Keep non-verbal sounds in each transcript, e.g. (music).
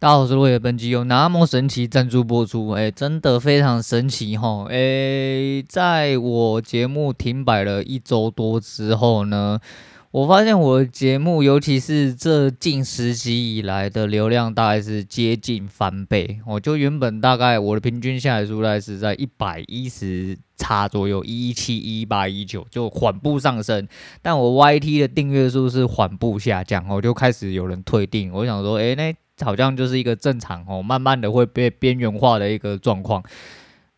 大家好，我是落叶，本集有那么神奇赞助播出，哎、真的非常神奇哈，哎、在我节目停摆了一周多之后呢，我发现我的节目，尤其是这近十集以来的流量，大概是接近翻倍。我就原本大概我的平均下来数大概是在一百一十差左右，一一七、一八、一九，就缓步上升。但我 YT 的订阅数是缓步下降，我就开始有人退订。我想说，哎、那。好像就是一个正常哦，慢慢的会被边缘化的一个状况。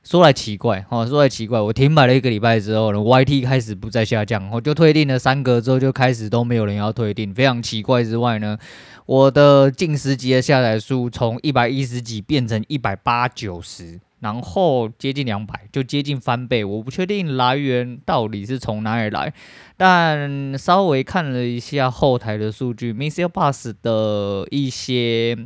说来奇怪哦，说来奇怪，我停摆了一个礼拜之后呢，YT 开始不再下降，我就退订了三格之后就开始都没有人要退订，非常奇怪之外呢，我的近十级的下载数从一百一十几变成一百八九十。然后接近两百，就接近翻倍。我不确定来源到底是从哪里来，但稍微看了一下后台的数据，MixerBox 的一些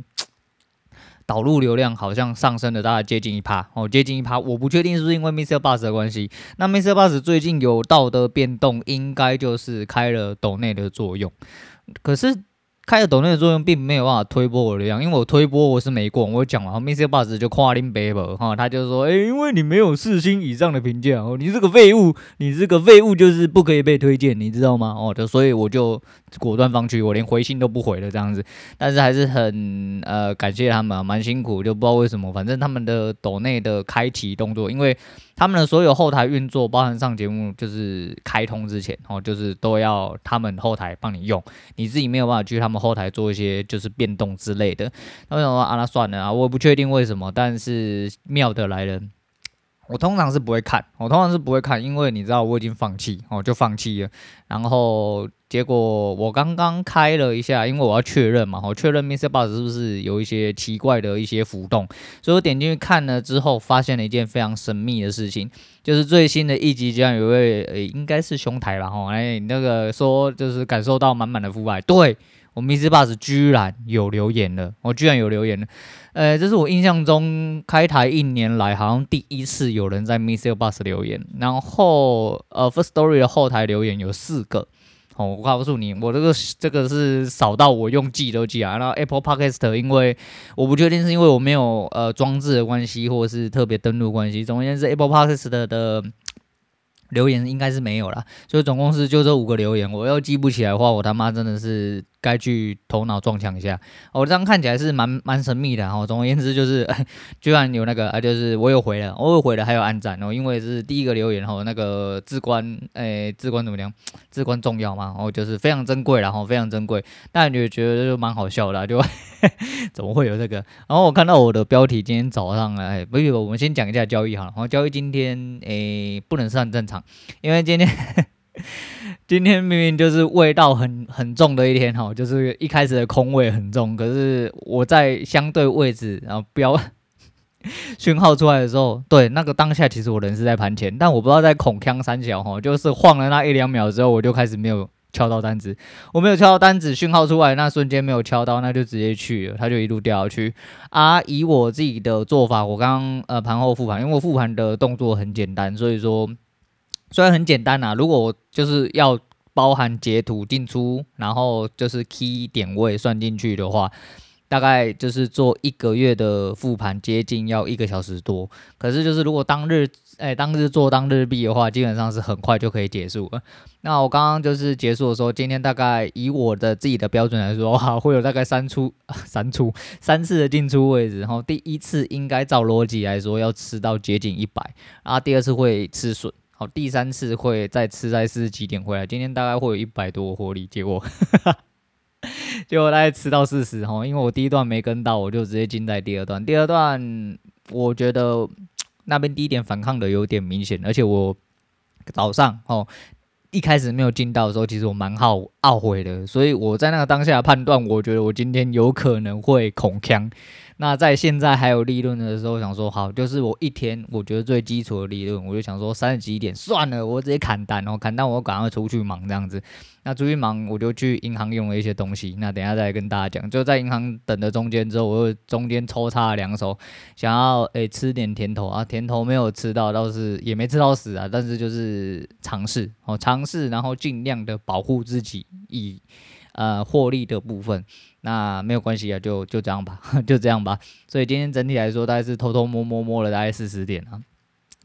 (tsk) 导入流量好像上升了大概接近一趴哦，接近一趴。我不确定是不是因为 MixerBox 的关系。那 MixerBox 最近有道德变动，应该就是开了抖内的作用。可是。开了抖内的作用，并没有办法推波我的量，因为我推波我是没过，我讲了，MixerBox 就夸林北伯哈，他就说，哎、因为你没有四星以上的评价哦，你这个废物，你这个废物就是不可以被推荐，你知道吗？哦，就所以我就果断放弃，我连回信都不回了这样子，但是还是很呃感谢他们，蛮辛苦，就不知道为什么，反正他们的抖内的开启动作，因为。他们的所有后台运作，包含上节目，就是开通之前哦，就是都要他们后台帮你用，你自己没有办法去他们后台做一些就是变动之类的。那为什么啊？那算了啊，我也不确定为什么，但是妙的来了。我通常是不会看，我通常是不会看，因为你知道我已经放弃，我就放弃了。然后结果我刚刚开了一下，因为我要确认嘛，我确认 MixerBox 是不是有一些奇怪的一些浮动，所以我点进去看了之后，发现了一件非常神秘的事情，就是最新的一集，居然有位呃、应该是兄台吧，吼，哎，那个说就是感受到满满的腐败，对。我 Miss Bus 居然有留言了，我居然有留言了，呃，这是我印象中开台一年来好像第一次有人在 Miss Bus 留言，然后呃，Firstory 的后台留言有四个，哦，我告诉你，我这个这个是少到我用记都记啊，然后 Apple Podcast 因为我不确定是因为我没有呃装置的关系，或者是特别登录关系，总而言之，Apple Podcast 的。的留言应该是没有啦，所以总共是就这五个留言，我要记不起来的话，我他妈真的是该去头脑撞墙一下。我这样看起来是蛮蛮神秘的哈。总而言之就是，(laughs) 居然有那个啊，就是我有回了，我有回了，还有暗赞哦，因为是第一个留言哈，那个至关诶、至关怎么讲？至关重要嘛，然后就是非常珍贵然后非常珍贵。但你觉得就蛮好笑的，就 (laughs) 怎么会有这个？然后我看到我的标题，今天早上哎，不是，我们先讲一下交易哈。然后交易今天诶、不能算正常。因为今天今天明明就是味道很很重的一天哈，就是一开始的空位很重，可是我在相对位置，然后标 (laughs) 讯号出来的时候，对那个当下其实我人是在盘前，但我不知道在恐腔三角哈，就是晃了那一两秒之后，我就开始没有敲到单子，我没有敲到单子，讯号出来那瞬间没有敲到，那就直接去了，它就一路掉下去。啊，以我自己的做法，我刚刚呃盘后复盘，因为我复盘的动作很简单，所以说。虽然很简单呐，如果我就是要包含截图进出，然后就是 key 点位算进去的话，大概就是做一个月的复盘，接近要一个小时多。可是就是如果当日哎当日做当日币的话，基本上是很快就可以结束了。那我刚刚就是结束的时候，今天大概以我的自己的标准来说，哈，会有大概三出 (laughs) 三出三次的进出位置。然后第一次应该照逻辑来说要吃到接近一百，然后第二次会吃损。好，第三次会再吃在四十几点回来，今天大概会有一百多获利，结果，(laughs) 结果大概吃到四十哈，因为我第一段没跟到，我就直接进在第二段。第二段我觉得那边低点反抗的有点明显，而且我早上哦一开始没有进到的时候，其实我蛮好懊悔的，所以我在那个当下判断，我觉得我今天有可能会恐锵。那在现在还有利润的时候，想说好，就是我一天我觉得最基础的利润，我就想说三十几点算了，我直接砍单哦，砍单我赶快出去忙这样子。那出去忙，我就去银行用了一些东西。那等下再跟大家讲，就在银行等的中间之后，我又中间抽插了两手，想要诶、吃点甜头啊，甜头没有吃到，倒是也没吃到死啊，但是就是尝试哦，尝试，然后尽量的保护自己以呃获利的部分。那没有关系啊，就就这样吧，(laughs) 就这样吧。所以今天整体来说，大概是偷偷摸摸摸了大概四十点啊。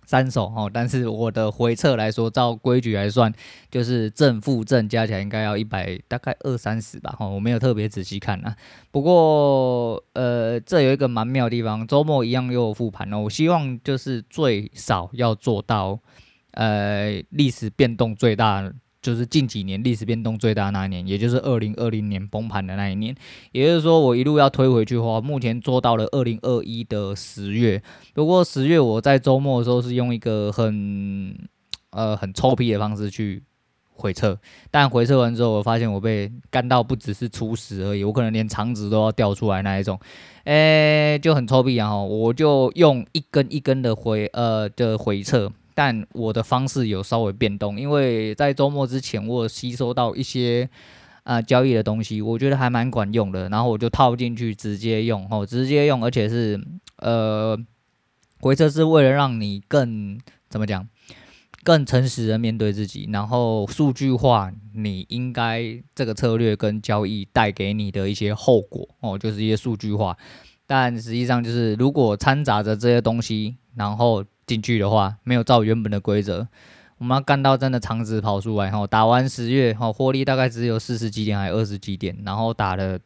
三手哦，但是我的回撤来说，照规矩来算，就是正负正加起来应该要一百，大概二三十吧。哈，我没有特别仔细看啊。不过，呃，这有一个蛮妙的地方，周末一样又有复盘哦。我希望就是最少要做到，呃，历史变动最大。就是近几年历史变动最大那一年，也就是二零二零年崩盘的那一年。也就是说，我一路要推回去的话，目前做到了二零二一的十月。不过十月我在周末的时候是用一个很呃很臭屁的方式去回撤，但回撤完之后，我发现我被干到不只是初始而已，我可能连肠子都要掉出来那一种，哎、欸，就很臭屁啊！我就用一根一根的回呃的回撤。但我的方式有稍微变动，因为在周末之前，我有吸收到一些啊、交易的东西，我觉得还蛮管用的，然后我就套进去直接用，哦，直接用，而且是呃回撤是为了让你更怎么讲，更诚实的面对自己，然后数据化你应该这个策略跟交易带给你的一些后果，哦，就是一些数据化，但实际上就是如果掺杂着这些东西，然后。进去的话，没有照原本的规则，我们要干到真的肠子跑出来哈。打完十月哈，获利大概只有四十几点还是二十几点，然后打了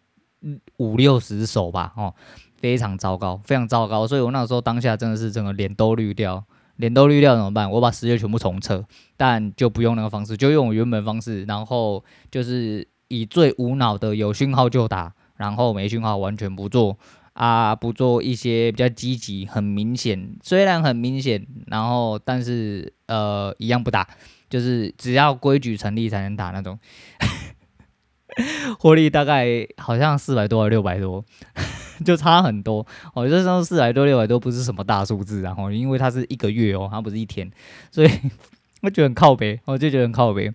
五六十手吧，哦，非常糟糕，非常糟糕。所以我那时候当下真的是整个脸都绿掉，脸都绿掉怎么办？我把十月全部重测，但就不用那个方式，就用我原本方式，然后就是以最无脑的有讯号就打，然后没讯号完全不做。啊，不做一些比较积极，很明显，虽然很明显，然后但是呃一样不打，就是只要规矩成立才能打那种，(laughs) 获利大概好像四百多还是六百多，(laughs) 就差很多。哦，这时候四百多六百多不是什么大数字，然后因为它是一个月哦，它不是一天，所以 (laughs) 我觉得很靠北，我就觉得很靠北。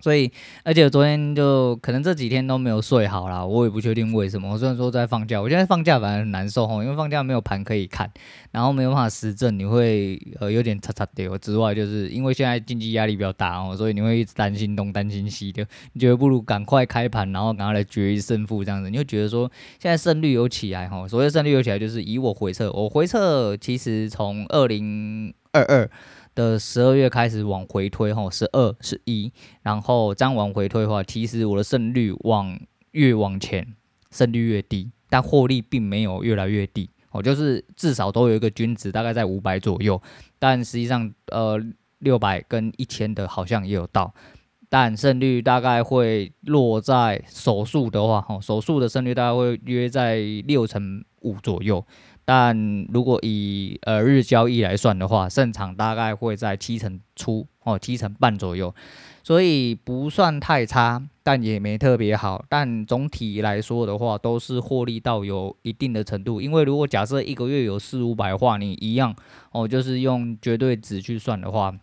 所以，而且昨天就可能这几天都没有睡好啦，我也不确定为什么。我虽然说在放假，我现在放假反而很难受吼，因为放假没有盘可以看，然后没有办法实证，你会呃有点擦擦掉。之外，就是因为现在经济压力比较大哦，所以你会一直担心东担心西的，你觉得不如赶快开盘，然后赶快来决一胜负这样子。你会觉得说现在胜率有起来吼，所谓胜率有起来，就是以我回撤，我回撤其实从二零二二。的十二月开始往回推，吼，十二、十一，然后这样往回推的话，其实我的胜率往越往前，胜率越低，但获利并没有越来越低，哦，就是至少都有一个均值，大概在五百左右，但实际上，呃，六百跟一千的好像也有到，但胜率大概会落在手数的话，吼，手数的胜率大概会约在六成五左右。但如果以呃日交易来算的话，胜场大概会在七成出哦，七成半左右，所以不算太差，但也没特别好。但总体来说的话，都是获利到有一定的程度。因为如果假设一个月有四五百话，你一样哦，就是用绝对值去算的话。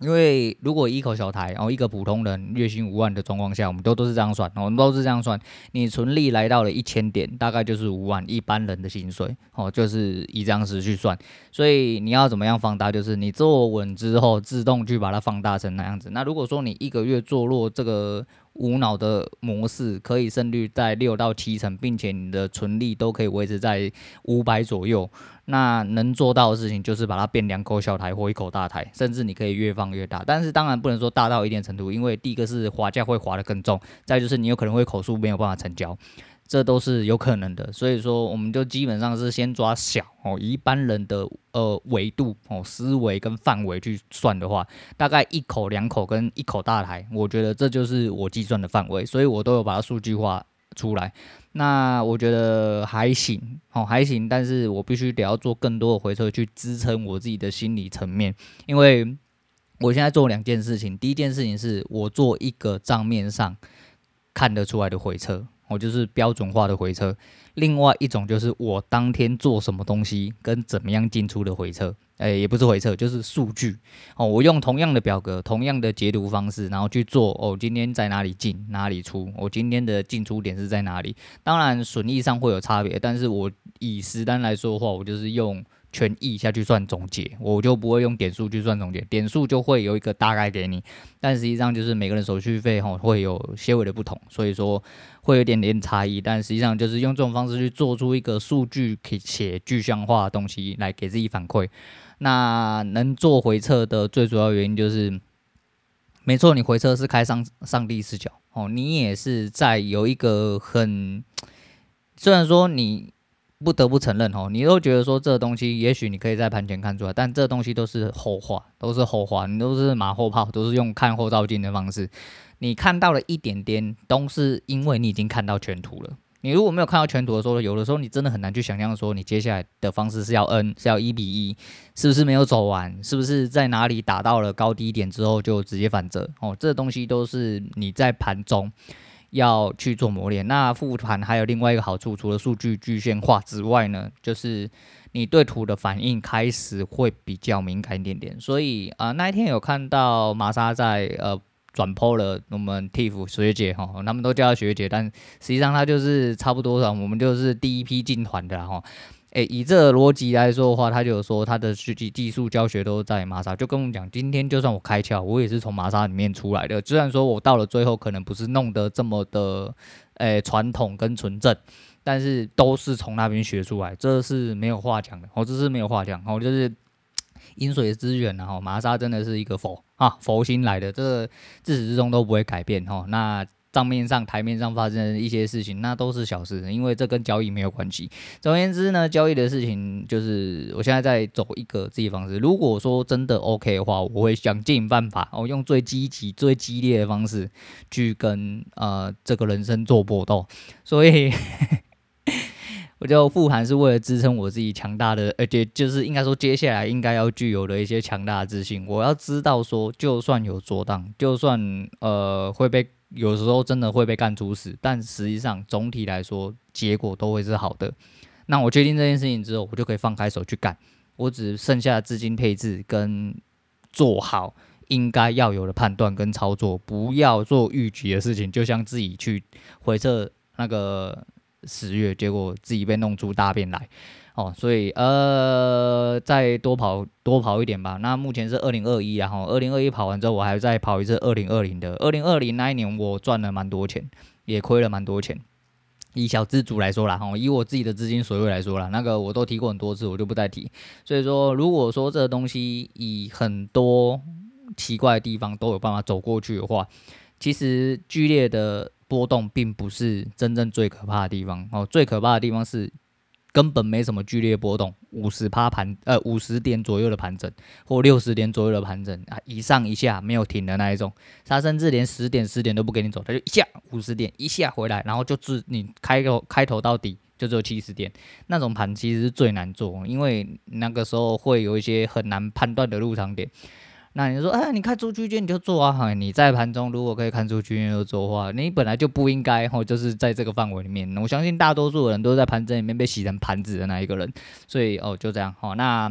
因为如果一口小台，然后一个普通人月薪五万的状况下，我们都都是这样算，我们都是这样算。你纯利来到了一千点，大概就是五万一般人的薪水，哦，就是以这样子去算。所以你要怎么样放大？就是你坐稳之后，自动去把它放大成那样子。那如果说你一个月做落这个。无脑的模式可以胜率在六到七成，并且你的存利都可以维持在五百左右。那能做到的事情就是把它变两口小台或一口大台，甚至你可以越放越大。但是当然不能说大到一定程度，因为第一个是滑价会滑得更重，再就是你有可能会口数没有办法成交。这都是有可能的，所以说我们就基本上是先抓小哦，一般人的呃维度哦思维跟范围去算的话，大概一口两口跟一口大台，我觉得这就是我计算的范围，所以我都有把它数据化出来。那我觉得还行哦，还行，但是我必须得要做更多的回撤去支撑我自己的心理层面，因为我现在做两件事情，第一件事情是我做一个账面上看得出来的回撤。我就是标准化的回测，另外一种就是我当天做什么东西跟怎么样进出的回测，哎，也不是回测，就是数据。哦，我用同样的表格、同样的解读方式，然后去做。哦，今天在哪里进，哪里出？我今天的进出点是在哪里？当然损益上会有差别，但是我以实单来说的话，我就是用权益下去算总结，我就不会用点数去算总结，点数就会有一个大概给你，但实际上就是每个人手续费哈会有些微的不同，所以说会有点点差异，但实际上就是用这种方式去做出一个数据可以写具象化的东西来给自己反馈。那能做回撤的最主要原因就是，没错，你回撤是开上上帝视角哦，你也是在有一个很，虽然说你。不得不承认哦，你都觉得说这东西，也许你可以在盘前看出来，但这东西都是后话，都是后话，你都是马后炮，都是用看后照镜的方式。你看到了一点点，都是因为你已经看到全图了。你如果没有看到全图的时候，有的时候你真的很难去想象说你接下来的方式是要 N，是要一比一，是不是没有走完，是不是在哪里打到了高低点之后就直接反折哦？这东西都是你在盘中。要去做磨练。那复盘还有另外一个好处，除了数据具现化之外呢，就是你对图的反应开始会比较敏感一点点。所以啊、那一天有看到玛莎在呃转 po 了我们 Tiff 学姐哈，他们都叫她学姐，但实际上她就是差不多的，我们就是第一批进团的哈。诶，以这个逻辑来说的话，他就说他的实际技术教学都在玛莎，就跟我们讲，今天就算我开窍，我也是从玛莎里面出来的。虽然说我到了最后可能不是弄得这么的，诶，传统跟纯正，但是都是从那边学出来，这是没有话讲的。哦，这是没有话讲。哦，就是 (tsk) 饮水思源，然后玛莎真的是一个佛啊，佛心来的，这自始至终都不会改变。哦，那。账面上、台面上发生的一些事情，那都是小事，因为这跟交易没有关系。总而言之呢，交易的事情就是我现在在走一个自己方式。如果说真的 OK 的话，我会想尽办法，我用最积极、最激烈的方式去跟呃这个人生做搏斗。所以，(laughs) 我就复盘是为了支撑我自己强大的，而且就是应该说接下来应该要具有的一些强大的自信。我要知道说，就算有做档，就算呃会被。有时候真的会被干出事，但实际上总体来说结果都会是好的。那我确定这件事情之后，我就可以放开手去干。我只剩下资金配置跟做好应该要有的判断跟操作，不要做逾矩的事情。就像自己去回测那个十月，结果自己被弄出大便来。哦，所以呃，再多跑多跑一点吧。那目前是二零二一，然后二零二一跑完之后，我还再跑一次二零二零的。二零二零那一年我赚了蛮多钱，也亏了蛮多钱。以小资主来说啦，哈，以我自己的资金水位来说啦，那个我都提过很多次，我就不再提。所以说，如果说这个东西以很多奇怪的地方都有办法走过去的话，其实剧烈的波动并不是真正最可怕的地方。哦，最可怕的地方是。根本没什么剧烈波动，五十趴盘，呃，五十点左右的盘整，或六十点左右的盘整啊，一上一下没有停的那一种，他甚至连十点十点都不给你走，他就一下五十点，一下回来，然后就自你开头开头到底就只有七十点，那种盘其实是最难做，因为那个时候会有一些很难判断的入场点。那你说，哎，你看出区间你就做啊！你在盘中如果可以看出区间就做的话，你本来就不应该吼，就是在这个范围里面。我相信大多数人都在盘整里面被洗成盘子的那一个人，所以哦，就这样好。那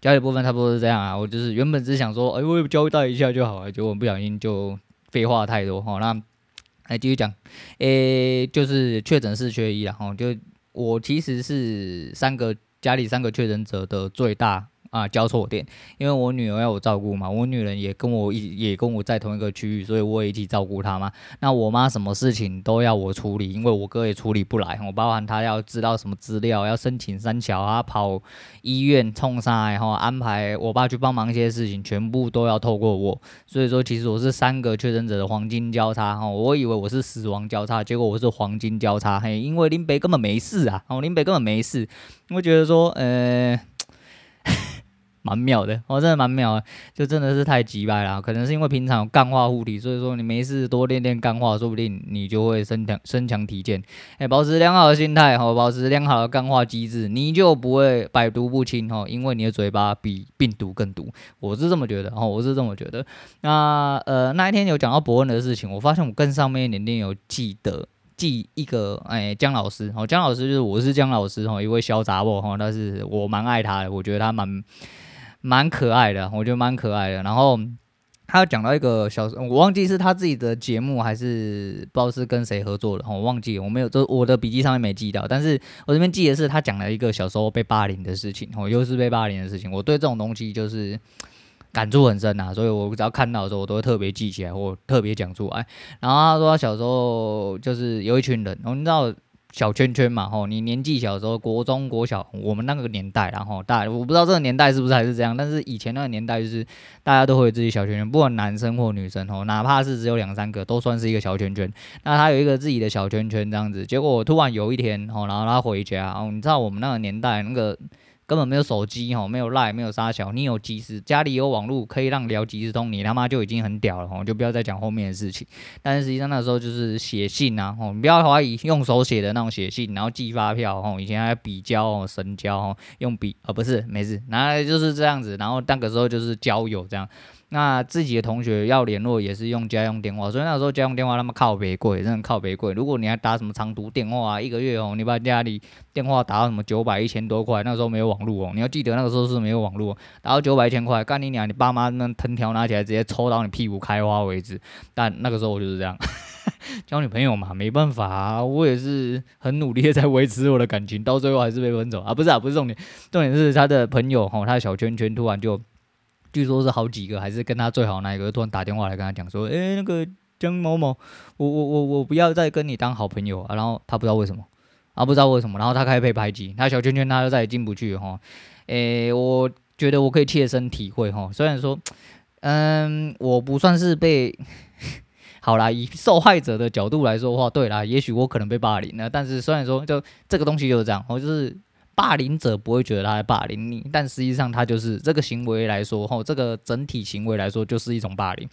交易部分差不多是这样啊。我就是原本只想说，哎，我交代一下就好了，结果不小心就废话太多哈。那来继续讲，诶，就是确诊四缺一了哈。就我其实是三个家里三个确诊者的最大。啊，交错点，因为我女儿要我照顾嘛，我女人也跟我一也跟我在同一个区域，所以我也一起照顾她嘛。那我妈什么事情都要我处理，因为我哥也处理不来，我包含他要知道什么资料，要申请三桥啊，跑医院冲杀，然后安排我爸去帮忙一些事情，全部都要透过我。所以说，其实我是三个确诊者的黄金交叉哈，我以为我是死亡交叉，结果我是黄金交叉，嘿，因为林北根本没事啊，哦，林北根本没事，我觉得说，呃。蛮妙的，我、哦、真的蛮妙的，就真的是太击败了。可能是因为平常有干化护体，所以说你没事多练练干化，说不定你就会身强身强体健。哎，保持良好的心态，哈，保持良好的干化机制，你就不会百毒不侵，哈，因为你的嘴巴比病毒更毒。我是这么觉得，哈，我是这么觉得。那呃那一天有讲到博恩的事情，我发现我更上面一点点有记得记一个，哎，姜老师，哦，姜老师就是我是姜老师，哈，一位小杂货，哈，但是我蛮爱他的，我觉得他蛮。蛮可爱的，我觉得蛮可爱的。然后，他讲到一个小，我忘记是他自己的节目还是不知道是跟谁合作的，我忘记，我没有，就我的笔记上面没记到，但是我这边记得是他讲了一个小时候被霸凌的事情，哦，又是被霸凌的事情，我对这种东西就是感触很深呐，所以我只要看到的时候，我都会特别记起来，或特别讲出来。然后他说他小时候就是有一群人，你知道。小圈圈嘛，吼，你年纪小的时候，国中、国小，我们那个年代，然后大，我不知道这个年代是不是还是这样，但是以前那个年代就是大家都会有自己小圈圈，不管男生或女生，吼，哪怕是只有两三个，都算是一个小圈圈。那他有一个自己的小圈圈这样子，结果突然有一天，吼，然后他回家，哦，你知道我们那个年代那个。根本没有手机哈，没有赖，没有沙小，你有即时，家里有网络可以让聊即时通，你他妈就已经很屌了哈，就不要再讲后面的事情。但是实际上那时候就是写信啊，吼，你不要怀疑用手写的那种写信，然后寄发票吼，以前还要笔交哦，神交哦，用笔啊不是，没事，拿来就是这样子，然后那个时候就是交友这样。那自己的同学要联络也是用家用电话，所以那时候家用电话他妈靠北贵，真的靠北贵。如果你还打什么长途电话啊，一个月哦，你把家里电话打到什么九百一千多块，那时候没有网络哦，你要记得那个时候是没有网络，打到九百一千块，干你娘，你爸妈那藤条拿起来直接抽到你屁股开花为止。但那个时候我就是这样，(laughs) 交女朋友嘛，没办法啊，我也是很努力的在维持我的感情，到最后还是被分手啊，不是啊，不是重点，重点是他的朋友吼，他的小圈圈突然就。据说是好几个，还是跟他最好那一个，突然打电话来跟他讲说：“诶、那个江某某，我我我我不要再跟你当好朋友啊。”然后他不知道为什么，啊不知道为什么，然后他开始被排挤，他小圈圈他就再也进不去哈。诶、我觉得我可以切身体会哈，虽然说，嗯，我不算是被，(laughs) 好啦，以受害者的角度来说的话，对啦，也许我可能被霸凌了，但是虽然说就这个东西就是这样，我就是。霸凌者不会觉得他在霸凌你，但实际上他就是这个行为来说，吼，这个整体行为来说就是一种霸凌。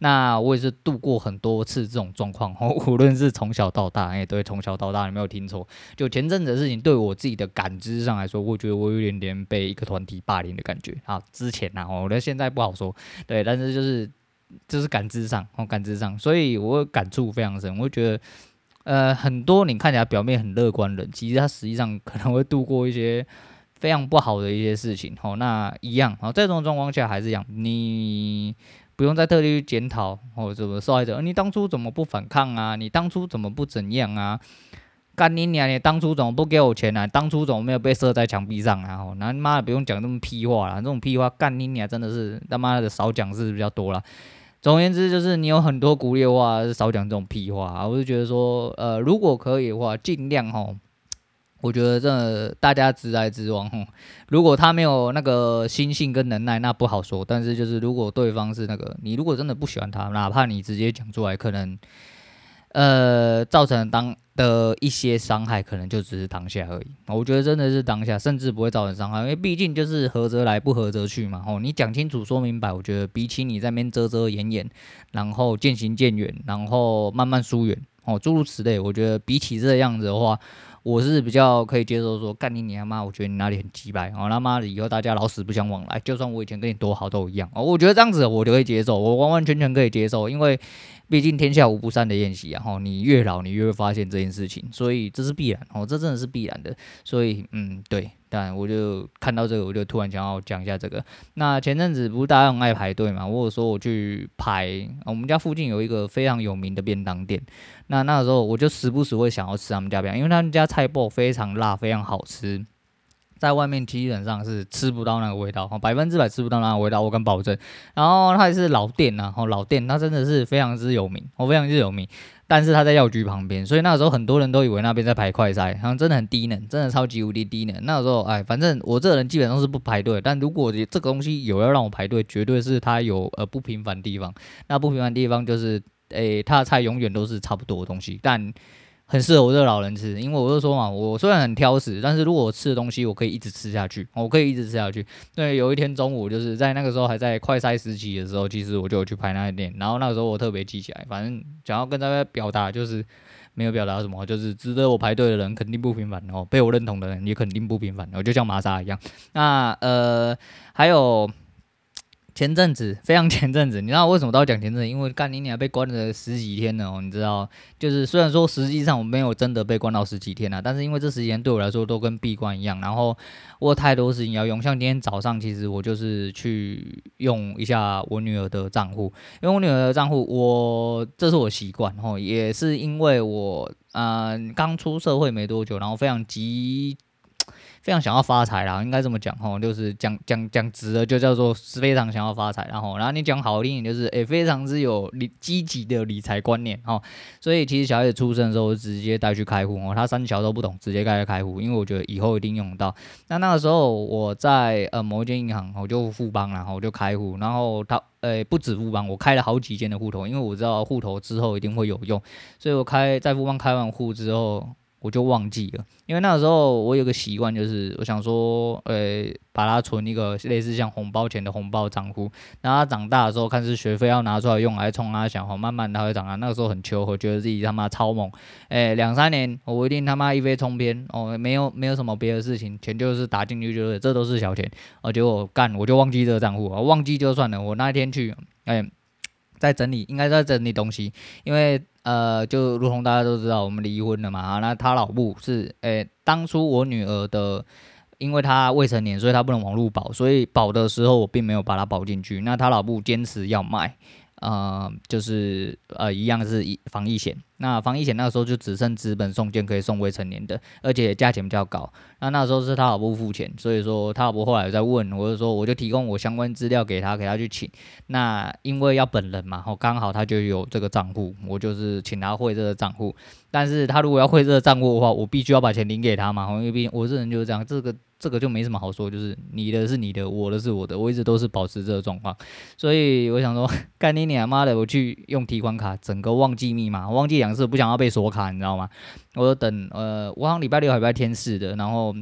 那我也是度过很多次这种状况，吼，(laughs) 无论是从小到大，哎，对，从小到大，你没有听错。就前阵子的事情，对我自己的感知上来说，我觉得我有点点被一个团体霸凌的感觉啊。之前呢，我觉得现在不好说，对，但是就是就是感知上，哦，感知上，所以我感触非常深，我觉得。呃，很多你看起来表面很乐观的人，其实他实际上可能会度过一些非常不好的一些事情。吼，那一样，好，在这种状况下还是一样，你不用再特地去检讨或者什么受害者，你当初怎么不反抗啊？你当初怎么不怎样啊？干你娘！你当初怎么不给我钱啊？当初怎么没有被射在墙壁上啊？哦，那妈的不用讲这么屁话了，这种屁话干你娘真的是他妈的少讲是比较多了。总而言之，就是你有很多鼓励的话，少讲这种屁话啊！我就觉得说，呃，如果可以的话，尽量吼，我觉得真的大家直来直往吼。如果他没有那个心性跟能耐，那不好说。但是就是如果对方是那个，你如果真的不喜欢他，哪怕你直接讲出来，可能。呃，造成当的一些伤害，可能就只是当下而已。我觉得真的是当下，甚至不会造成伤害，因为毕竟就是合则来，不合则去嘛。哦，你讲清楚、说明白，我觉得比起你在那边遮遮掩掩，然后渐行渐远，然后慢慢疏远，哦，诸如此类，我觉得比起这样子的话。我是比较可以接受说干你你他妈，我觉得你哪里很鸡掰，哦他妈的以后大家老死不相往来，就算我以前跟你多好都一样哦，我觉得这样子我就可以接受，我完完全全可以接受，因为毕竟天下无不散的宴席啊，吼，你越老你越会发现这件事情，所以这是必然哦，这真的是必然的，所以嗯对。但我就看到这个，我就突然想要讲一下这个。那前阵子不是大家很爱排队嘛？我有说我去排，我们家附近有一个非常有名的便当店。那那个时候我就时不时会想要吃他们家便当，因为他们家菜脯非常辣，非常好吃，在外面基本上是吃不到那个味道，百分之百吃不到那个味道，我敢保证。然后它也是老店呐，吼老店，它真的是非常之有名，我非常之有名。但是他在药局旁边，所以那个时候很多人都以为那边在排快筛，好像真的很低能，真的超级无敌低能。那时候，哎，反正我这个人基本上是不排队，但如果这个东西有要让我排队，绝对是他有呃不平凡的地方。那不平凡的地方就是，哎，他的菜永远都是差不多的东西，但。很适合我这个老人吃，因为我就说嘛，我虽然很挑食，但是如果我吃的东西我可以一直吃下去，我可以一直吃下去。对，有一天中午就是在那个时候还在快筛时期的时候，其实我就有去排那个店，然后那个时候我特别记起来，反正想要跟大家表达就是没有表达什么，就是值得我排队的人肯定不平凡哦，被我认同的人也肯定不平凡，我就像玛莎一样。那呃还有。前阵子非常前阵子，你知道为什么都要讲前阵子？因为干你娘被关了十几天呢哦，你知道？就是虽然说实际上我没有真的被关到十几天啊，但是因为这十几天对我来说都跟闭关一样，然后我有太多事情要用。像今天早上，其实我就是去用一下我女儿的账户，因为我女儿的账户，我这是我习惯哦，也是因为我呃刚出社会没多久，然后非常急。非常想要发财啦，应该这么讲吼，就是讲讲讲直了，就叫做是非常想要发财，然后，然后你讲好听一点，就是诶、非常之有理积极的理财观念哦。所以其实小孩子出生的时候，直接带去开户哦，他三小都不懂，直接带去开户，因为我觉得以后一定用得到。那那个时候我在呃某一间银行，我就富邦，然后我就开户，然后他呃、不止富邦，我开了好几间的户头，因为我知道户头之后一定会有用，所以我开在富邦开完户之后。我就忘记了，因为那个时候我有个习惯，就是我想说，呃、把它存一个类似像红包钱的红包账户，然后他长大的时候看是学费要拿出来用来充啊，想哈，慢慢他会长大。那个时候很穷，我觉得自己他妈超猛，诶、两三年我一定他妈一飞冲天哦，没有没有什么别的事情，钱就是打进去就是，这都是小钱，而且我干我就忘记这个账户，我忘记就算了，我那一天去，诶、欸，在整理，应该在整理东西，因为。呃，就如同大家都知道，我们离婚了嘛，那他老母是，诶、当初我女儿的，因为她未成年，所以她不能网络保，所以保的时候我并没有把她保进去，那他老母坚持要卖。呃，就是呃，一样是防疫险。那防疫险那个时候就只剩纸本送件可以送未成年的，而且价钱比较高。那那时候是他老婆付钱，所以说他老婆后来在问，我就说我就提供我相关资料给他，给他去请。那因为要本人嘛，哦，刚好他就有这个账户，我就是请他汇这个账户。但是他如果要汇这个账户的话，我必须要把钱领给他嘛，因为毕竟我这人就是这样，这个。这个就没什么好说，就是你的是你的，我的是我的，我一直都是保持这个状况，所以我想说，(laughs) 干你娘妈的，我去用提款卡，整个忘记密码，忘记两次，不想要被锁卡，你知道吗？我就等，呃，我好像礼拜六、礼拜天试的，然后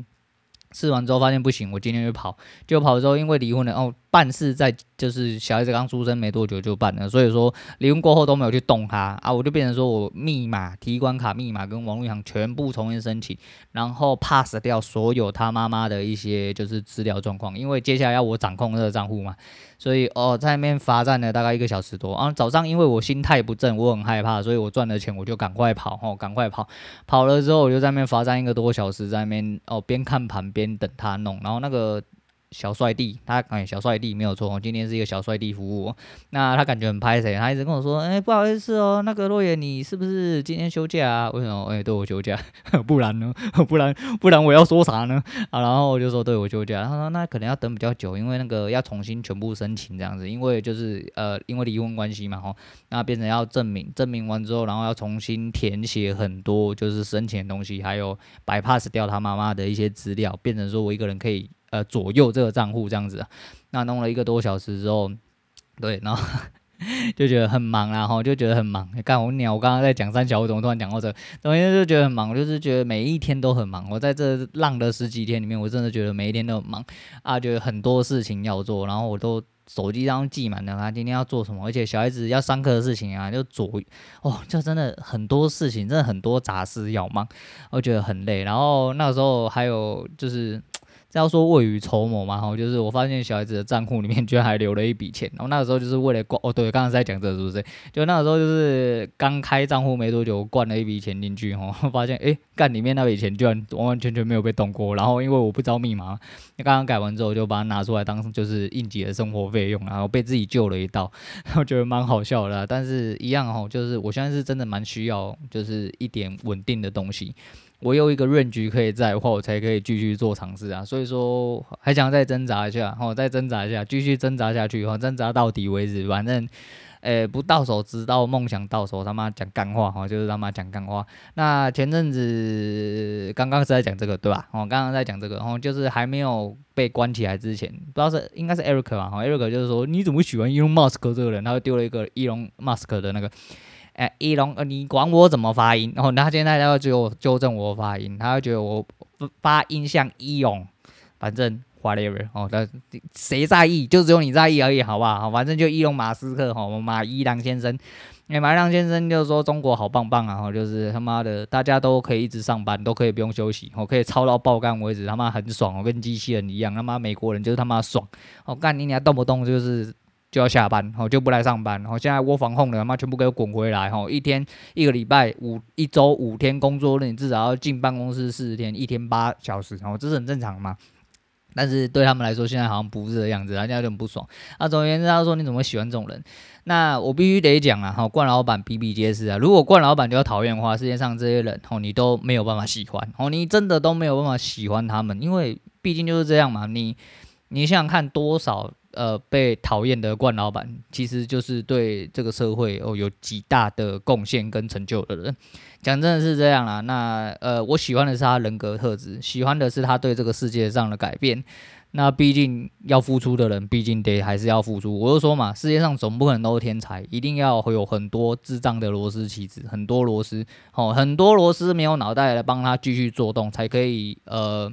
试完之后发现不行，我今天就跑，就跑的时候因为离婚了，哦。办事在就是小孩子刚出生没多久就办了，所以说离婚过后都没有去动它啊，我就变成说我密码、提款卡密码跟网络银行全部重新申请，然后 pass 掉所有他妈妈的一些就是资料状况，因为接下来要我掌控这个账户嘛，所以哦在那边罚站了大概一个小时多啊。早上因为我心态不正，我很害怕，所以我赚了钱我就赶快跑哦，赶快跑，跑了之后我就在那边罚站一个多小时，在那边哦边看盘边等他弄，然后那个。小帅弟，他哎，小帅弟没有错，今天是一个小帅弟服务。那他感觉很拍谁，他一直跟我说，哎、不好意思哦，那个洛言，你是不是今天休假啊？为什么？哎、对我休假，(laughs) 不然呢？(laughs) 不然不然我要说啥呢？啊，然后我就说对我休假。他说那可能要等比较久，因为那个要重新全部申请这样子，因为就是呃，因为离婚关系嘛，吼，那变成要证明，证明完之后，然后要重新填写很多就是申请的东西，还有 bypass 掉他妈妈的一些资料，变成说我一个人可以。呃，左右这个账户这样子，那弄了一个多小时之后，对，然后 (laughs) 就觉得很忙，然后就觉得很忙。你看我鸟，我刚刚在讲三小，我怎么突然讲到这？总之就觉得很忙，就是觉得每一天都很忙。我在这浪的十几天里面，我真的觉得每一天都很忙啊，就有很多事情要做，然后我都手机上记满了他今天要做什么，而且小孩子要上课的事情啊，就左哦，就真的很多事情，真的很多杂事要忙，我觉得很累。然后那时候还有就是。这要说未雨绸缪嘛，哈，就是我发现小孩子的账户里面居然还留了一笔钱，然后那个时候就是为了灌，哦，对，刚刚在讲这个是不是？就那个时候就是刚开账户没多久，灌了一笔钱进去，哈，发现诶，干里面那笔钱居然完完全全没有被动过，然后因为我不知道密码，那刚刚改完之后就把它拿出来当就是应急的生活费用，然后被自己救了一道，(laughs) 我觉得蛮好笑的，但是一样哈，就是我现在是真的蛮需要就是一点稳定的东西。我有一个润局可以在的话，我才可以继续做尝试啊，所以说还想再挣扎一下，哦，再挣扎一下，继续挣扎下去，哈，挣扎到底为止，反正，诶、不到手，直到梦想到手，他妈讲干话，哈，就是他妈讲干话。那前阵子刚刚是在讲这个，对吧？哦，刚刚在讲这个，然后就是还没有被关起来之前，不知道是应该是 Eric 吧，哈，Eric 就是说你怎么喜欢 Elon Musk 这个人，他丢了一个 Elon Musk 的那个。哎，一龙，呃，你管我怎么发音？然后他现在他要就纠正我发音，他会觉得我发音像一龙，反正 whatever 哦，但谁在意？就只有你在意而已，好不好？反正就伊隆马斯克哈，马伊郎先生，哎，马伊郎先生就是说中国好棒棒啊，就是他妈的大家都可以一直上班，都可以不用休息，我可以操到爆干为止，他妈很爽，我跟机器人一样，他妈美国人就是他妈爽，我干你你还动不动就是。就要下班，哦，就不来上班，然后现在窝房控的，他妈全部给我滚回来，吼，一天一个礼拜五一周五天工作日，你至少要进办公室四十天，一天八小时，哦，这是很正常嘛。但是对他们来说，现在好像不是这样子，人家有点不爽。那总而言之，他说你怎么喜欢这种人？那我必须得讲啊，哈，冠老板比比皆是啊。如果冠老板就要讨厌的话，世界上这些人，吼，你都没有办法喜欢，哦，你真的都没有办法喜欢他们，因为毕竟就是这样嘛，你。你想想看，多少呃被讨厌的冠老板，其实就是对这个社会哦有极大的贡献跟成就的人。讲真的是这样啦。那呃，我喜欢的是他人格特质，喜欢的是他对这个世界上的改变。那毕竟要付出的人，毕竟得还是要付出。我就说嘛，世界上总不可能都是天才，一定要会有很多智障的螺丝棋子，很多螺丝哦，很多螺丝没有脑袋来帮他继续做动，才可以呃。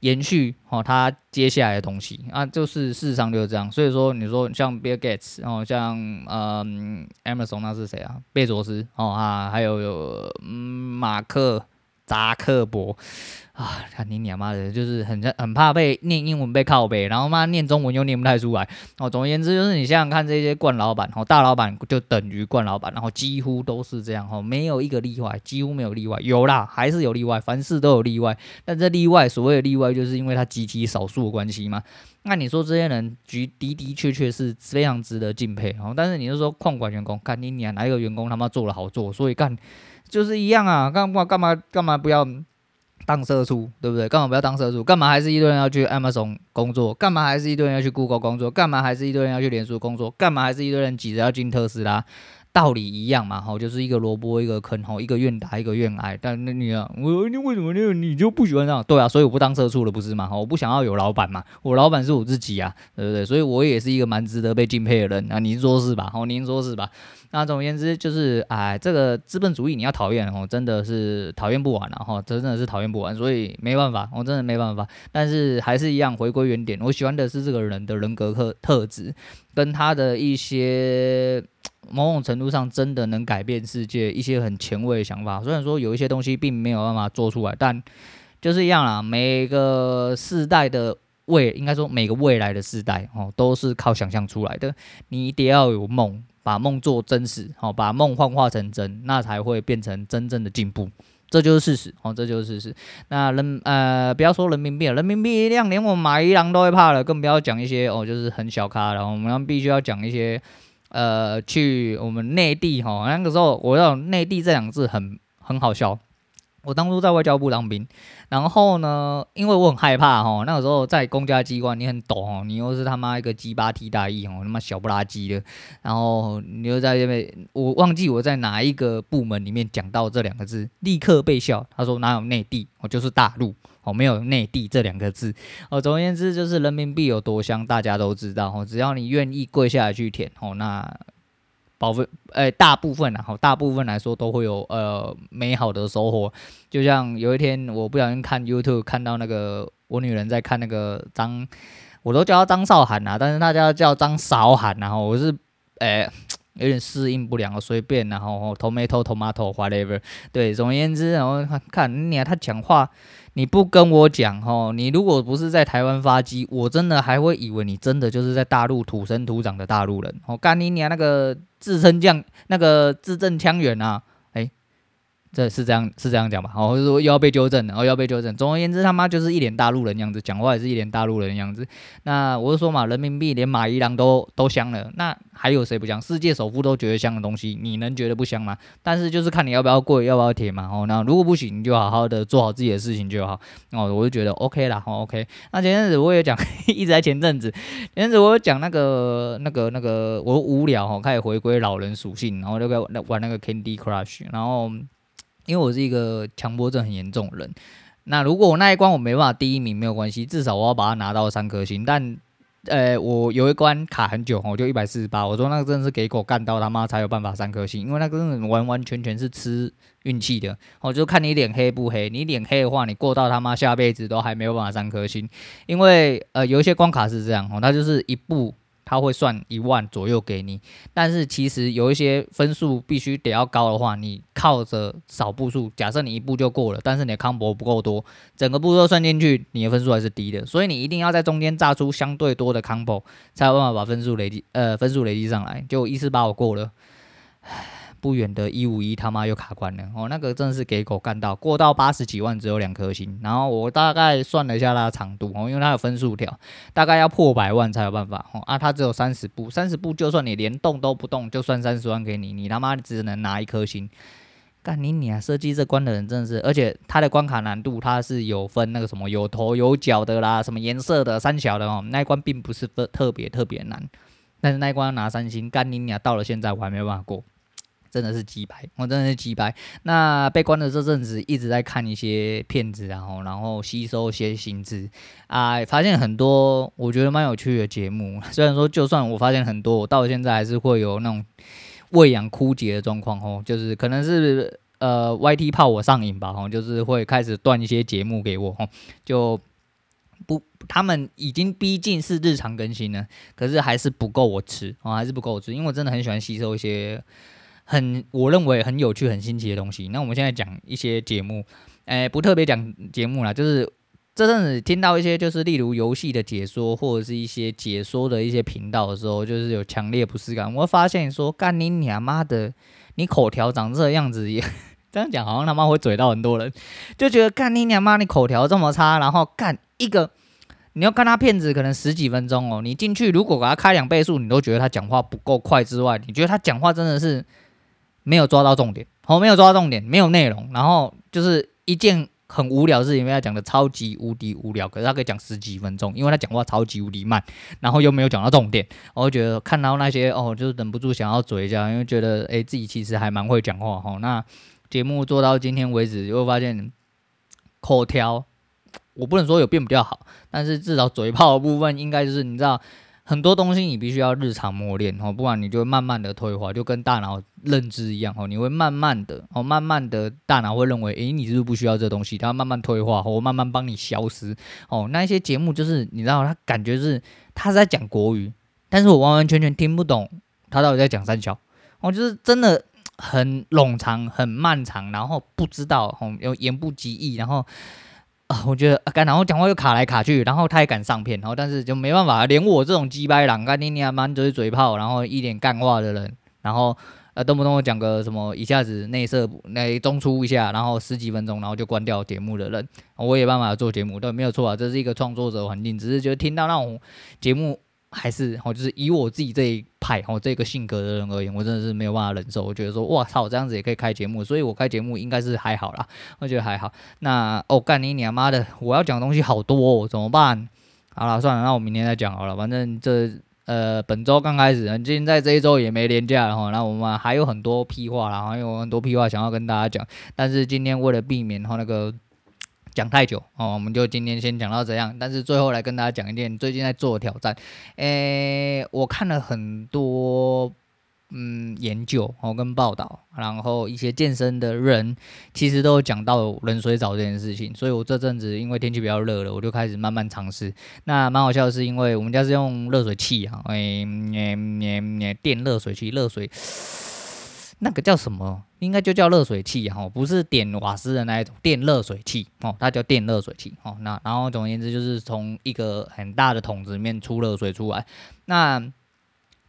延续哦，他接下来的东西啊，就是事实上就是这样。所以说，你说像 Bill Gates 哦，像嗯 Amazon 那是谁啊？贝佐斯哦啊，还有有嗯马克扎克伯。啊，看你娘妈的，就是很很怕被念英文被靠背，然后妈念中文又念不太出来。哦，总而言之，就是你想想看，这些惯老板，哦，大老板就等于惯老板，然后几乎都是这样，哦，没有一个例外，几乎没有例外。有啦，还是有例外，凡事都有例外。但这例外，所谓的例外，就是因为他极其少数的关系嘛。那你说这些人，的的确确是非常值得敬佩。哦，但是你就说矿管员工，看你娘哪一个员工他妈做的好做，所以干就是一样啊，干嘛干嘛干嘛不要？当社畜对不对？干嘛不要当社畜？干嘛还是一堆人要去 Amazon 工作？干嘛还是一堆人要去 Google 工作？干嘛还是一堆人要去脸书工作？干嘛还是一堆人挤着要进特斯拉？道理一样嘛，吼，就是一个萝卜一个坑，吼，一个愿打一个愿挨。但那你啊，我你为什么你你就不喜欢这样？对啊，所以我不当社畜了，不是嘛？我不想要有老板嘛，我老板是我自己啊，对不对？所以我也是一个蛮值得被敬佩的人啊，您说是吧？吼，您说是吧？那总而言之，就是哎，这个资本主义你要讨厌哦，真的是讨厌不完了哈，真的是讨厌不完，所以没办法，我真的没办法。但是还是一样，回归原点，我喜欢的是这个人的人格特特质，跟他的一些某种程度上真的能改变世界一些很前卫的想法。虽然说有一些东西并没有办法做出来，但就是一样啦。每个世代的未，应该说每个未来的世代哦，都是靠想象出来的。你一定要有梦。把梦做真实，好，把梦幻化成真，那才会变成真正的进步，这就是事实，哦，这就是事实。那人，呃，不要说人民币了，人民币一样，连我马一郎都会怕了，更不要讲一些哦，就是很小咖，然后我们必须要讲一些，呃，去我们内地，哈，那个时候我要内地这两个字很很好笑。我当初在外交部当兵，然后呢，因为我很害怕哈，那个时候在公家机关，你很懂哦，你又是他妈一个鸡巴替代役哦，他妈小不拉几的，然后你又在这边，我忘记我在哪一个部门里面讲到这两个字，立刻被笑。他说哪有内地，我就是大陆哦，没有内地这两个字哦。总而言之，就是人民币有多香，大家都知道哦。只要你愿意跪下来去舔哦，那。保分，哎、大部分啊，好，大部分来说都会有呃美好的收获。就像有一天我不小心看 YouTube 看到那个我女人在看那个张，我都叫她张韶涵啊，但是大家叫张韶涵，然后我是哎、有点适应不良，随便，然后 tomato tomato whatever，对，总而言之，然后看看你啊，他讲话。你不跟我讲吼，你如果不是在台湾发迹，我真的还会以为你真的就是在大陆土生土长的大陆人。哦干你娘那个字正腔那个字正腔圆啊！这是这样是这样讲吧？哦，就是说又要被纠正，然后要被纠正。总而言之，他妈就是一脸大陆人样子，讲话也是一脸大陆人样子。那我就说嘛，人民币连马一郎都都香了，那还有谁不香？世界首富都觉得香的东西，你能觉得不香吗？但是就是看你要不要跪，要不要舔嘛。哦，那如果不行，你就好好的做好自己的事情就好。哦，我就觉得 OK 啦，哦 OK。那前阵子我也讲，(laughs) 一直在前阵子，前阵子我讲那个那个那个，我无聊哦，开始回归老人属性，然后就在玩那个 Candy Crush，然后。因为我是一个强迫症很严重的人，那如果我那一关我没办法第一名没有关系，至少我要把它拿到三颗星。但，呃，我有一关卡很久，我就一百四十八。我说那个真的是给狗干到他妈才有办法三颗星，因为那个真的完完全全是吃运气的。我就看你脸黑不黑，你脸黑的话，你过到他妈下辈子都还没有办法三颗星。因为呃，有一些关卡是这样哦，它就是一步。他会算一万左右给你。但是其实有一些分数必须得要高的话，你靠着少步数，假设你一步就过了，但是你的康博不够多，整个步骤算进去，你的分数还是低的。所以你一定要在中间炸出相对多的康博才有办法把分数累积，呃，分数累积上来。就一次把我过了。不远的一五一他妈又卡关了哦，那个真的是给狗干到过到八十几万只有两颗星，然后我大概算了一下它的长度哦，因为它有分数条，大概要破百万才有办法哦啊，它只有三十步，三十步就算你连动都不动，就算三十万给你，你他妈只能拿一颗星，干你你啊！设计这关的人真的是，而且它的关卡难度它是有分那个什么有头有脚的啦，什么颜色的三小的哦，那一关并不是特特别特别难，但是那一关拿三星，干你你啊！到了现在我还没有办法过。真的是鸡掰，我真的是鸡掰。那被关的这阵子一直在看一些片子，然后然后吸收一些新知啊，发现很多我觉得蛮有趣的节目。虽然说，就算我发现很多，我到现在还是会有那种喂养枯竭的状况哦，就是可能是呃 YT 怕我上瘾吧，哦，就是会开始断一些节目给我，哦，就不他们已经逼近是日常更新了，可是还是不够我吃哦，还是不够我吃，因为我真的很喜欢吸收一些。很，我认为很有趣、很新奇的东西。那我们现在讲一些节目，诶，不特别讲节目啦，就是这阵子听到一些，就是例如游戏的解说，或者是一些解说的一些频道的时候，就是有强烈不适感。我会发现说，干你娘妈的，你口条长这样子也 (laughs) 这样讲，好像他妈会嘴到很多人，就觉得干你娘妈，你口条这么差，然后干一个，你要看他片子可能十几分钟哦，你进去如果给他开两倍速，你都觉得他讲话不够快之外，你觉得他讲话真的是。没有抓到重点，哦，没有抓到重点，没有内容，然后就是一件很无聊的事情，因为他讲的超级无敌无聊，可是他可以讲十几分钟，因为他讲话超级无敌慢，然后又没有讲到重点，我会觉得看到那些哦，就是忍不住想要嘴一下，因为觉得诶自己其实还蛮会讲话哈。那节目做到今天为止，就会发现口条，我不能说有变比较好，但是至少嘴炮的部分应该就是你知道。很多东西你必须要日常磨练哦，不然你就会慢慢的退化，就跟大脑认知一样哦，你会慢慢的哦，慢慢的大脑会认为，诶，你是不是不需要这东西？它慢慢退化，或慢慢帮你消失哦。那一些节目就是你知道，他感觉是他是在讲国语，但是我完完全全听不懂他到底在讲三小哦，就是真的很冗长、很漫长，然后不知道哦，又言不及义，然后。啊，我觉得干，然后讲话又卡来卡去，然后他也敢上片，然后但是就没办法，连我这种鸡掰狼，干你娘满嘴嘴炮，然后一脸干话的人，然后呃动不动讲个什么，一下子内射那中出一下，然后十几分钟，然后就关掉节目的人，我也办法做节目，对，没有错啊，这是一个创作者环境，只是觉得听到那种节目。还是哦，就是以我自己这一派哦，这个性格的人而言，我真的是没有办法忍受。我觉得说，哇操，这样子也可以开节目，所以我开节目应该是还好啦，我觉得还好。那哦，干你娘妈的，我要讲东西好多哦，怎么办？好了，算了，那我明天再讲好了。反正这呃，本周刚开始，今天在这一周也没连假哈。那我们还有很多屁话啦，还有很多屁话想要跟大家讲。但是今天为了避免哈那个。讲太久哦，我们就今天先讲到这样。但是最后来跟大家讲一件最近在做的挑战。诶，我看了很多嗯研究哦跟报道，然后一些健身的人其实都有讲到冷水澡这件事情。所以我这阵子因为天气比较热了，我就开始慢慢尝试。那蛮好笑的是，因为我们家是用热水器啊，诶，诶，诶，电热水器，热水。那个叫什么？应该就叫热水器哈，不是点瓦斯的那一种电热水器哦，它叫电热水器哦。那然后总而言之，就是从一个很大的桶子里面出热水出来，那。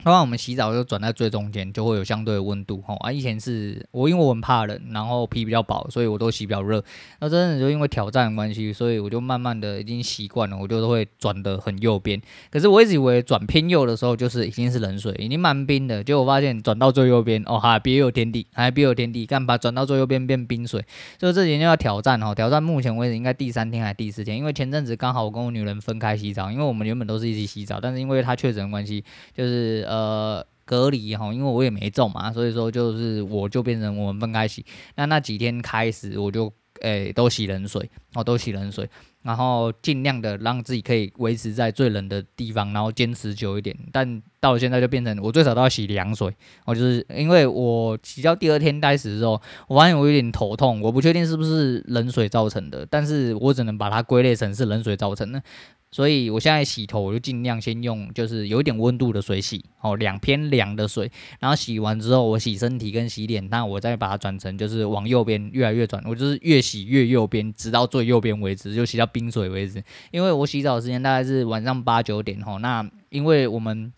刚刚我们洗澡就转在最中间，就会有相对的温度吼啊！以前是我因为我很怕冷，然后皮比较薄，所以我都洗比较热。那真的就因为挑战的关系，所以我就慢慢的已经习惯了，我就都会转得很右边。可是我一直以为转偏右的时候就是已经是冷水，已经蛮冰的。结果我发现转到最右边哦哈，别有天地，还别有天地，干嘛转到最右边变冰水。所以这几天要挑战哦，挑战目前为止应该第三天还是第四天，因为前阵子刚好我跟我女人分开洗澡，因为我们原本都是一起洗澡，但是因为她确诊关系，就是。呃，隔离哈，因为我也没中嘛，所以说就是我就变成我们分开洗。那那几天开始，我就诶、都洗冷水，哦都洗冷水，然后尽量的让自己可以维持在最冷的地方，然后坚持久一点。但到了现在就变成我最少都要洗凉水，我就是因为我洗到第二天开始的时候，我发现我有点头痛，我不确定是不是冷水造成的，但是我只能把它归类成是冷水造成的。所以我现在洗头，我就尽量先用就是有一点温度的水洗，哦，两偏凉的水，然后洗完之后，我洗身体跟洗脸，那我再把它转成就是往右边越来越转，我就是越洗越右边，直到最右边为止，就洗到冰水为止。因为我洗澡的时间大概是晚上八九点，吼，那因为我们。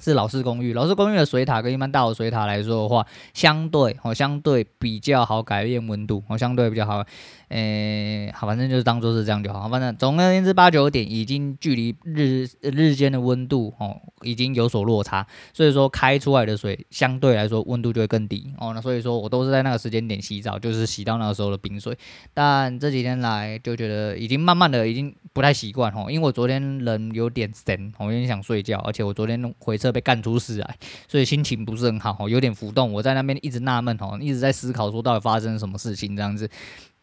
是老式公寓，老式公寓的水塔跟一般大楼水塔来说的话，相对哦，相对比较好改变温度，哦，相对比较好。诶，好，反正就是当做是这样就好。反正总而言之，八九点已经距离日日间的温度哦，已经有所落差，所以说开出来的水相对来说温度就会更低哦。那所以说我都是在那个时间点洗澡，就是洗到那个时候的冰水。但这几天来就觉得已经慢慢的已经不太习惯哦，因为我昨天人有点神，我有点想睡觉，而且我昨天回测被干出事来，所以心情不是很好哦，有点浮动。我在那边一直纳闷哦，一直在思考说到底发生什么事情这样子。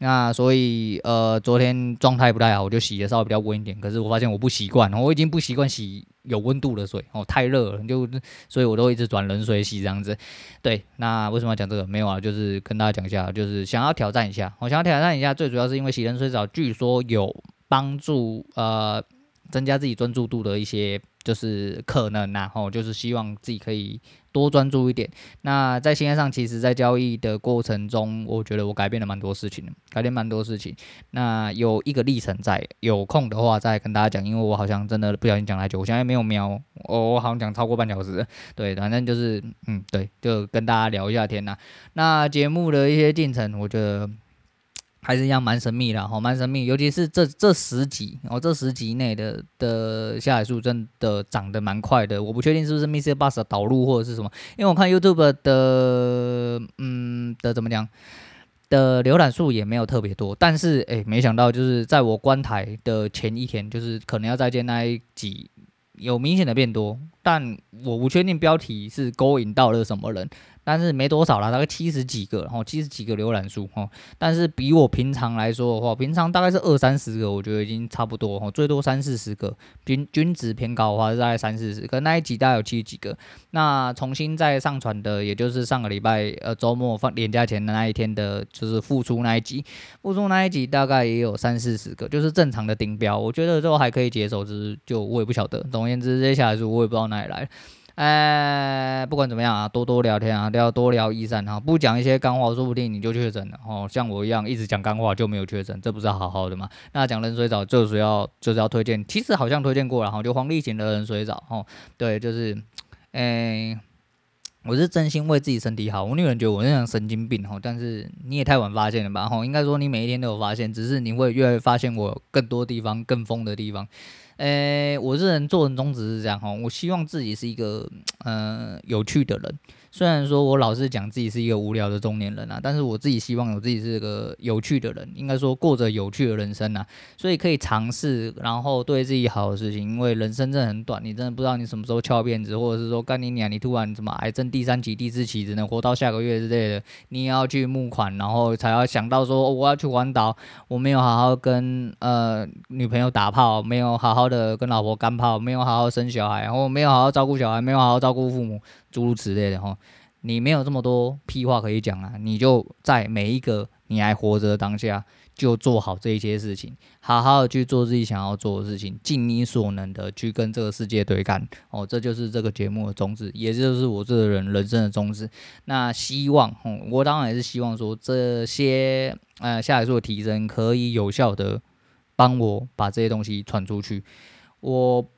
那所以呃，昨天状态不太好，我就洗的稍微比较温一点。可是我发现我不习惯，我已经不习惯洗有温度的水哦，太热了，就所以我都一直转冷水洗这样子。对，那为什么要讲这个？没有啊，就是跟大家讲一下，就是想要挑战一下。我想要挑战一下，最主要是因为洗冷水澡据说有帮助，呃，增加自己专注度的一些。就是可能然后就是希望自己可以多专注一点。那在心态上，其实，在交易的过程中，我觉得我改变了蛮多事情，改变蛮多事情。那有一个历程在，有空的话再跟大家讲，因为我好像真的不小心讲太久，我现在没有瞄，我好像讲超过半小时。对，反正就是，嗯，对，就跟大家聊一下天呐。那节目的一些进程，我觉得。还是一样蛮神秘的，哈，蛮神秘，尤其是这这十集，哦，这十集内的的下载数真的涨得蛮快的，我不确定是不是 Mr. Bus 的导入或者是什么，因为我看 YouTube 的，嗯的怎么讲的浏览数也没有特别多，但是诶，没想到就是在我关台的前一天，就是可能要再见那一集有明显的变多，但我不确定标题是勾引到了什么人。但是没多少啦，大概七十几个，然后，七十几个浏览数，哦，但是比我平常来说的话，平常大概是二三十个，我觉得已经差不多，哦，最多三四十个，均均值偏高的话是大概三四十，可那一集大概有七十几个。那重新再上传的，也就是上个礼拜，呃，周末放年假前的那一天的，就是复出那一集，复出那一集大概也有三四十个，就是正常的顶标，我觉得都还可以接受，只是就我也不晓得。总而言之，接下来是我也不知道哪里来。哎，不管怎么样啊，多多聊天啊，要多聊一三啊，不讲一些干话，说不定你就确诊了哦。像我一样一直讲干话就没有确诊，这不是好好的吗？那讲冷水澡就是要就是要推荐，其实好像推荐过了哈，就黄立行的冷水澡哦。对，就是，哎，我是真心为自己身体好。我女人觉得我那样神经病哈，但是你也太晚发现了吧？哈，应该说你每一天都有发现，只是你会越来越发现我更多地方更疯的地方。诶，我这人做人宗旨是这样哈，我希望自己是一个嗯、呃、有趣的人。虽然说我老是讲自己是一个无聊的中年人啊，但是我自己希望我自己是个有趣的人，应该说过着有趣的人生啊，所以可以尝试，然后对自己好的事情，因为人生真的很短，你真的不知道你什么时候翘辫子，或者是说干你娘，你突然什么癌症第三期、第四期，只能活到下个月之类的，你也要去募款，然后才要想到说、我要去环岛，我没有好好跟呃女朋友打炮，没有好好的跟老婆干炮，没有好好生小孩，然后没有好好照顾小孩，没有好好照顾父母。诸如此类的哈，你没有这么多屁话可以讲啊，你就在每一个你还活着的当下，就做好这一些事情，好好的去做自己想要做的事情，尽你所能的去跟这个世界对干哦，这就是这个节目的宗旨，也就是我这个人人生的宗旨。那希望，我当然也是希望说这些呃下载数的提升可以有效的帮我把这些东西传出去。我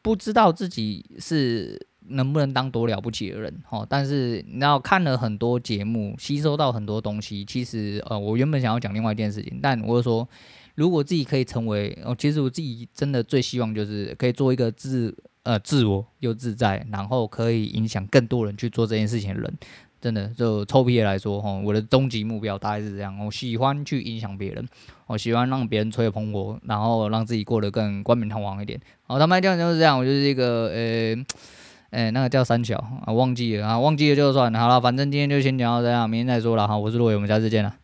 不知道自己是。能不能当多了不起的人？哈，但是你要看了很多节目，吸收到很多东西。其实，呃，我原本想要讲另外一件事情，但我就说，如果自己可以成为，哦，其实我自己真的最希望就是可以做一个自，呃，自我又自在，然后可以影响更多人去做这件事情的人。真的，就臭屁来说，哈，我的终极目标大概是这样。我喜欢去影响别人，我喜欢让别人吹捧我，然后让自己过得更冠冕堂皇一点。好，他们这样就是这样，我就是一个，呃。哎、那个叫三小啊，忘记了啊，忘记了就算了。好了，反正今天就先讲到这样，明天再说了哈。我是陆伟，我们下次见了。